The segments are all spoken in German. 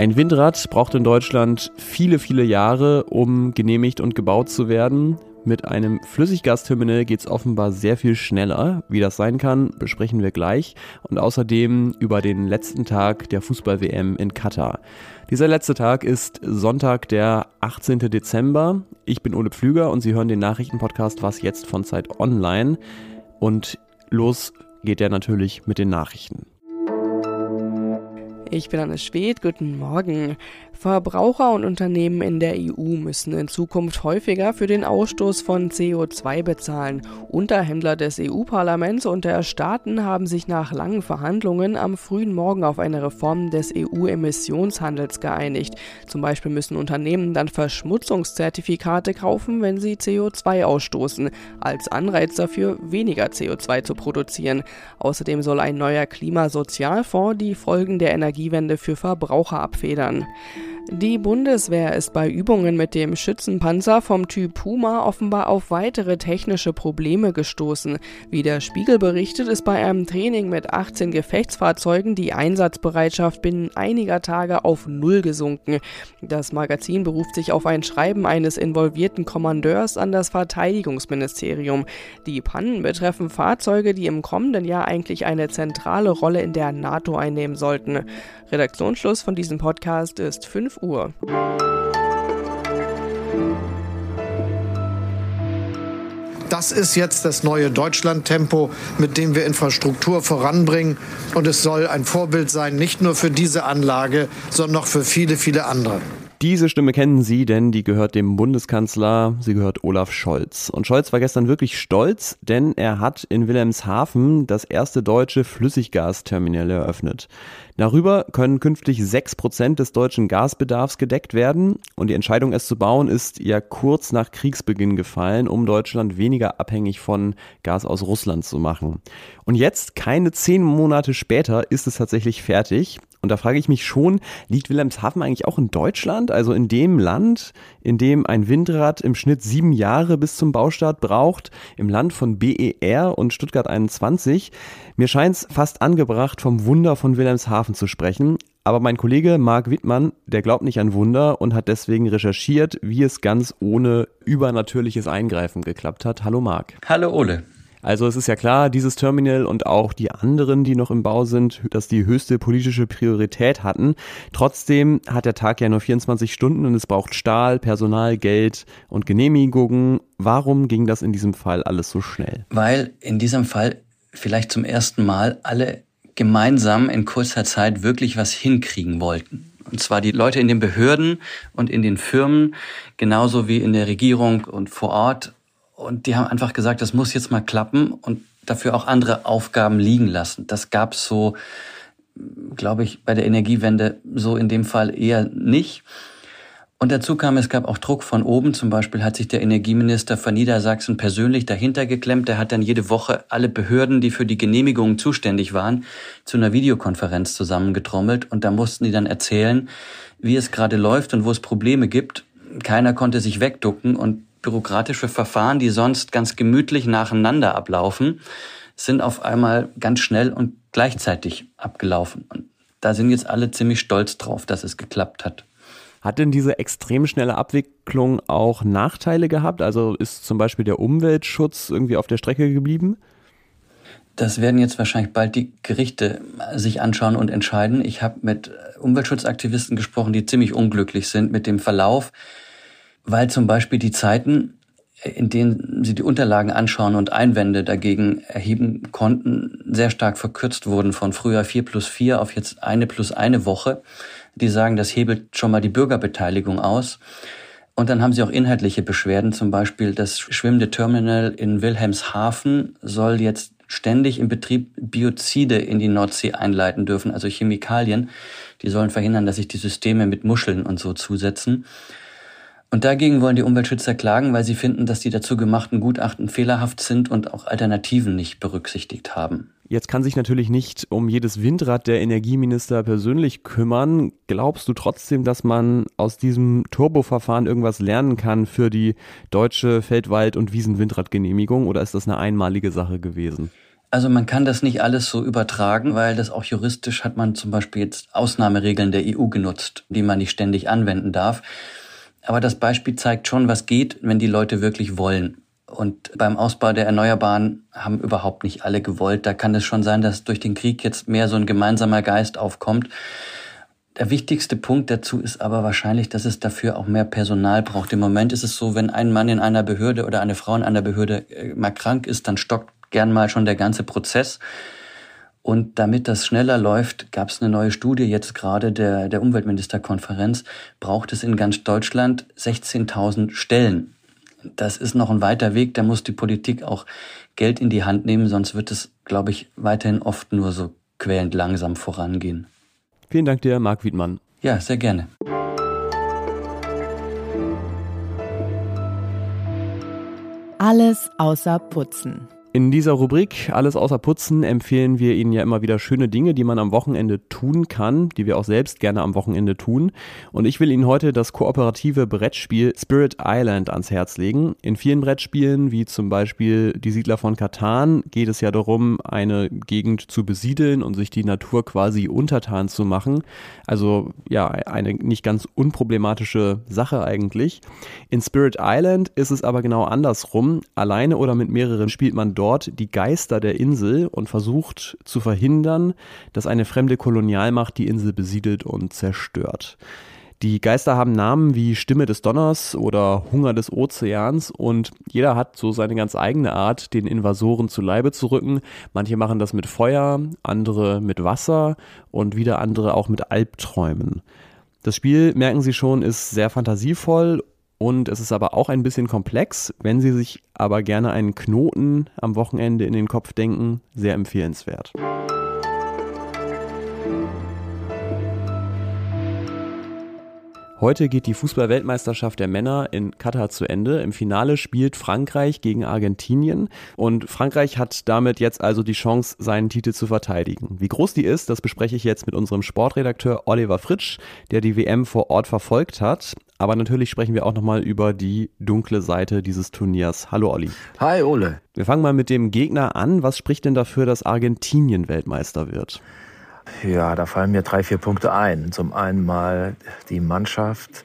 Ein Windrad braucht in Deutschland viele, viele Jahre, um genehmigt und gebaut zu werden. Mit einem Flüssiggasterminal geht es offenbar sehr viel schneller. Wie das sein kann, besprechen wir gleich. Und außerdem über den letzten Tag der Fußball-WM in Katar. Dieser letzte Tag ist Sonntag, der 18. Dezember. Ich bin Ole Pflüger und Sie hören den Nachrichtenpodcast Was jetzt von Zeit Online. Und los geht er natürlich mit den Nachrichten. Ich bin Anne Schwedt, guten Morgen. Verbraucher und Unternehmen in der EU müssen in Zukunft häufiger für den Ausstoß von CO2 bezahlen. Unterhändler des EU-Parlaments und der Staaten haben sich nach langen Verhandlungen am frühen Morgen auf eine Reform des EU-Emissionshandels geeinigt. Zum Beispiel müssen Unternehmen dann Verschmutzungszertifikate kaufen, wenn sie CO2 ausstoßen, als Anreiz dafür, weniger CO2 zu produzieren. Außerdem soll ein neuer Klimasozialfonds die Folgen der Energiewende für Verbraucher abfedern. Die Bundeswehr ist bei Übungen mit dem Schützenpanzer vom Typ Puma offenbar auf weitere technische Probleme gestoßen. Wie der Spiegel berichtet, ist bei einem Training mit 18 Gefechtsfahrzeugen die Einsatzbereitschaft binnen einiger Tage auf Null gesunken. Das Magazin beruft sich auf ein Schreiben eines involvierten Kommandeurs an das Verteidigungsministerium. Die Pannen betreffen Fahrzeuge, die im kommenden Jahr eigentlich eine zentrale Rolle in der NATO einnehmen sollten. Redaktionsschluss von diesem Podcast ist 5 Uhr. Das ist jetzt das neue Deutschland-Tempo, mit dem wir Infrastruktur voranbringen. Und es soll ein Vorbild sein, nicht nur für diese Anlage, sondern auch für viele, viele andere. Diese Stimme kennen Sie, denn die gehört dem Bundeskanzler, sie gehört Olaf Scholz. Und Scholz war gestern wirklich stolz, denn er hat in Wilhelmshaven das erste deutsche Flüssiggasterminal eröffnet. Darüber können künftig sechs Prozent des deutschen Gasbedarfs gedeckt werden. Und die Entscheidung, es zu bauen, ist ja kurz nach Kriegsbeginn gefallen, um Deutschland weniger abhängig von Gas aus Russland zu machen. Und jetzt, keine zehn Monate später, ist es tatsächlich fertig. Und da frage ich mich schon, liegt Wilhelmshaven eigentlich auch in Deutschland? Also in dem Land, in dem ein Windrad im Schnitt sieben Jahre bis zum Baustart braucht, im Land von BER und Stuttgart 21. Mir scheint es fast angebracht, vom Wunder von Wilhelmshaven zu sprechen. Aber mein Kollege Marc Wittmann, der glaubt nicht an Wunder und hat deswegen recherchiert, wie es ganz ohne übernatürliches Eingreifen geklappt hat. Hallo Marc. Hallo Ole. Also es ist ja klar, dieses Terminal und auch die anderen, die noch im Bau sind, dass die höchste politische Priorität hatten. Trotzdem hat der Tag ja nur 24 Stunden und es braucht Stahl, Personal, Geld und Genehmigungen. Warum ging das in diesem Fall alles so schnell? Weil in diesem Fall vielleicht zum ersten Mal alle gemeinsam in kurzer Zeit wirklich was hinkriegen wollten. Und zwar die Leute in den Behörden und in den Firmen, genauso wie in der Regierung und vor Ort und die haben einfach gesagt, das muss jetzt mal klappen und dafür auch andere Aufgaben liegen lassen. Das gab es so, glaube ich, bei der Energiewende so in dem Fall eher nicht. Und dazu kam, es gab auch Druck von oben. Zum Beispiel hat sich der Energieminister von Niedersachsen persönlich dahinter geklemmt. Der hat dann jede Woche alle Behörden, die für die Genehmigungen zuständig waren, zu einer Videokonferenz zusammengetrommelt. Und da mussten die dann erzählen, wie es gerade läuft und wo es Probleme gibt. Keiner konnte sich wegducken und bürokratische Verfahren, die sonst ganz gemütlich nacheinander ablaufen, sind auf einmal ganz schnell und gleichzeitig abgelaufen. Und da sind jetzt alle ziemlich stolz drauf, dass es geklappt hat. Hat denn diese extrem schnelle Abwicklung auch Nachteile gehabt? Also ist zum Beispiel der Umweltschutz irgendwie auf der Strecke geblieben? Das werden jetzt wahrscheinlich bald die Gerichte sich anschauen und entscheiden. Ich habe mit Umweltschutzaktivisten gesprochen, die ziemlich unglücklich sind mit dem Verlauf weil zum Beispiel die Zeiten, in denen sie die Unterlagen anschauen und Einwände dagegen erheben konnten, sehr stark verkürzt wurden von früher vier plus vier auf jetzt eine plus eine Woche. Die sagen, das hebelt schon mal die Bürgerbeteiligung aus. Und dann haben sie auch inhaltliche Beschwerden, zum Beispiel das schwimmende Terminal in Wilhelmshaven soll jetzt ständig im Betrieb Biozide in die Nordsee einleiten dürfen, also Chemikalien. Die sollen verhindern, dass sich die Systeme mit Muscheln und so zusetzen. Und dagegen wollen die Umweltschützer klagen, weil sie finden, dass die dazu gemachten Gutachten fehlerhaft sind und auch Alternativen nicht berücksichtigt haben. Jetzt kann sich natürlich nicht um jedes Windrad der Energieminister persönlich kümmern. Glaubst du trotzdem, dass man aus diesem Turboverfahren irgendwas lernen kann für die deutsche Feldwald- und Wiesenwindradgenehmigung oder ist das eine einmalige Sache gewesen? Also man kann das nicht alles so übertragen, weil das auch juristisch hat man zum Beispiel jetzt Ausnahmeregeln der EU genutzt, die man nicht ständig anwenden darf. Aber das Beispiel zeigt schon, was geht, wenn die Leute wirklich wollen. Und beim Ausbau der Erneuerbaren haben überhaupt nicht alle gewollt. Da kann es schon sein, dass durch den Krieg jetzt mehr so ein gemeinsamer Geist aufkommt. Der wichtigste Punkt dazu ist aber wahrscheinlich, dass es dafür auch mehr Personal braucht. Im Moment ist es so, wenn ein Mann in einer Behörde oder eine Frau in einer Behörde äh, mal krank ist, dann stockt gern mal schon der ganze Prozess. Und damit das schneller läuft, gab es eine neue Studie jetzt gerade der, der Umweltministerkonferenz, braucht es in ganz Deutschland 16.000 Stellen. Das ist noch ein weiter Weg, da muss die Politik auch Geld in die Hand nehmen, sonst wird es, glaube ich, weiterhin oft nur so quälend langsam vorangehen. Vielen Dank dir, Marc Wiedmann. Ja, sehr gerne. Alles außer Putzen. In dieser Rubrik Alles außer Putzen empfehlen wir Ihnen ja immer wieder schöne Dinge, die man am Wochenende tun kann, die wir auch selbst gerne am Wochenende tun. Und ich will Ihnen heute das kooperative Brettspiel Spirit Island ans Herz legen. In vielen Brettspielen, wie zum Beispiel Die Siedler von Katan, geht es ja darum, eine Gegend zu besiedeln und sich die Natur quasi untertan zu machen. Also ja, eine nicht ganz unproblematische Sache eigentlich. In Spirit Island ist es aber genau andersrum. Alleine oder mit mehreren spielt man dort die Geister der Insel und versucht zu verhindern, dass eine fremde Kolonialmacht die Insel besiedelt und zerstört. Die Geister haben Namen wie Stimme des Donners oder Hunger des Ozeans und jeder hat so seine ganz eigene Art, den Invasoren zu Leibe zu rücken. Manche machen das mit Feuer, andere mit Wasser und wieder andere auch mit Albträumen. Das Spiel, merken Sie schon, ist sehr fantasievoll und es ist aber auch ein bisschen komplex. Wenn Sie sich aber gerne einen Knoten am Wochenende in den Kopf denken, sehr empfehlenswert. Heute geht die Fußballweltmeisterschaft der Männer in Katar zu Ende. Im Finale spielt Frankreich gegen Argentinien und Frankreich hat damit jetzt also die Chance, seinen Titel zu verteidigen. Wie groß die ist, das bespreche ich jetzt mit unserem Sportredakteur Oliver Fritsch, der die WM vor Ort verfolgt hat. Aber natürlich sprechen wir auch nochmal über die dunkle Seite dieses Turniers. Hallo Olli. Hi Ole. Wir fangen mal mit dem Gegner an. Was spricht denn dafür, dass Argentinien Weltmeister wird? Ja, da fallen mir drei, vier Punkte ein. Zum einen mal die Mannschaft,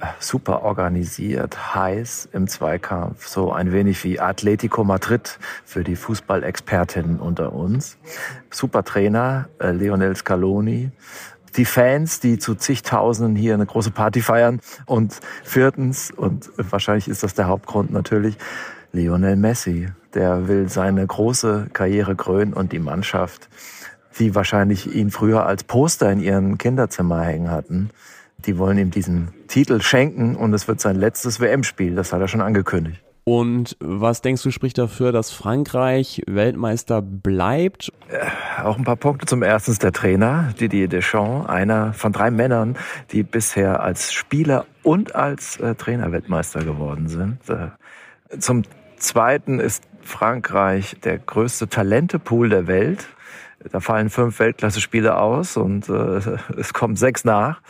äh, super organisiert, heiß im Zweikampf, so ein wenig wie Atletico Madrid für die Fußballexpertinnen unter uns. Super Trainer, äh, Lionel Scaloni. Die Fans, die zu zigtausenden hier eine große Party feiern. Und viertens, und wahrscheinlich ist das der Hauptgrund natürlich, Lionel Messi. Der will seine große Karriere krönen und die Mannschaft die wahrscheinlich ihn früher als Poster in ihren Kinderzimmer hängen hatten. Die wollen ihm diesen Titel schenken und es wird sein letztes WM-Spiel. Das hat er schon angekündigt. Und was denkst du spricht dafür, dass Frankreich Weltmeister bleibt? Äh, auch ein paar Punkte. Zum ersten ist der Trainer, Didier Deschamps, einer von drei Männern, die bisher als Spieler und als äh, Trainer Weltmeister geworden sind. Äh, zum zweiten ist Frankreich der größte Talentepool der Welt. Da fallen fünf Weltklasse-Spiele aus und äh, es kommen sechs nach.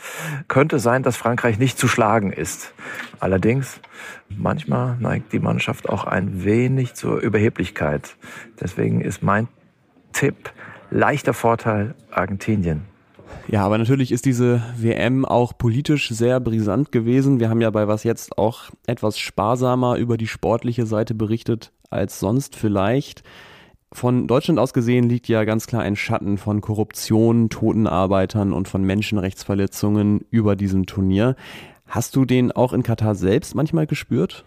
Könnte sein, dass Frankreich nicht zu schlagen ist. Allerdings, manchmal neigt die Mannschaft auch ein wenig zur Überheblichkeit. Deswegen ist mein Tipp leichter Vorteil Argentinien. Ja, aber natürlich ist diese WM auch politisch sehr brisant gewesen. Wir haben ja bei was jetzt auch etwas sparsamer über die sportliche Seite berichtet als sonst vielleicht. Von Deutschland aus gesehen liegt ja ganz klar ein Schatten von Korruption, toten Arbeitern und von Menschenrechtsverletzungen über diesem Turnier. Hast du den auch in Katar selbst manchmal gespürt?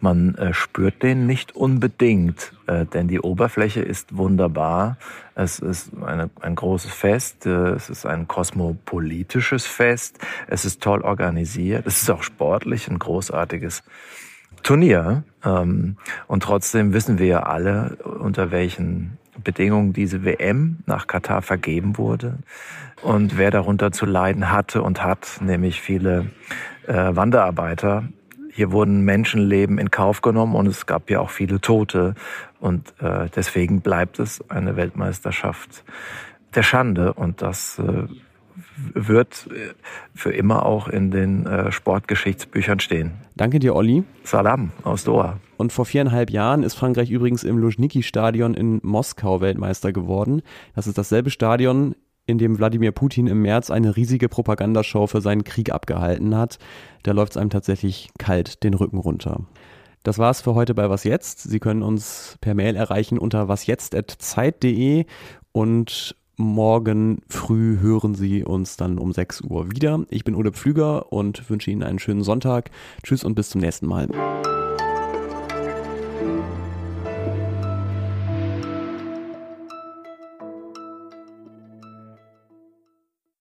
Man äh, spürt den nicht unbedingt, äh, denn die Oberfläche ist wunderbar. Es ist eine, ein großes Fest, äh, es ist ein kosmopolitisches Fest, es ist toll organisiert, es ist auch sportlich ein großartiges Turnier. Ähm, und trotzdem wissen wir ja alle, unter welchen Bedingungen diese WM nach Katar vergeben wurde und wer darunter zu leiden hatte und hat, nämlich viele äh, Wanderarbeiter. Hier wurden Menschenleben in Kauf genommen und es gab ja auch viele Tote und äh, deswegen bleibt es eine Weltmeisterschaft der Schande und das äh, wird äh, für immer auch in den äh, Sportgeschichtsbüchern stehen. Danke dir, Olli. Salam aus Doha. Und vor viereinhalb Jahren ist Frankreich übrigens im Luzhniki-Stadion in Moskau Weltmeister geworden. Das ist dasselbe Stadion, in dem Wladimir Putin im März eine riesige Propagandashow für seinen Krieg abgehalten hat. Da läuft es einem tatsächlich kalt den Rücken runter. Das war's für heute bei Was Jetzt. Sie können uns per Mail erreichen unter wasjetzt.zeit.de und morgen früh hören Sie uns dann um 6 Uhr wieder. Ich bin Ole Pflüger und wünsche Ihnen einen schönen Sonntag. Tschüss und bis zum nächsten Mal.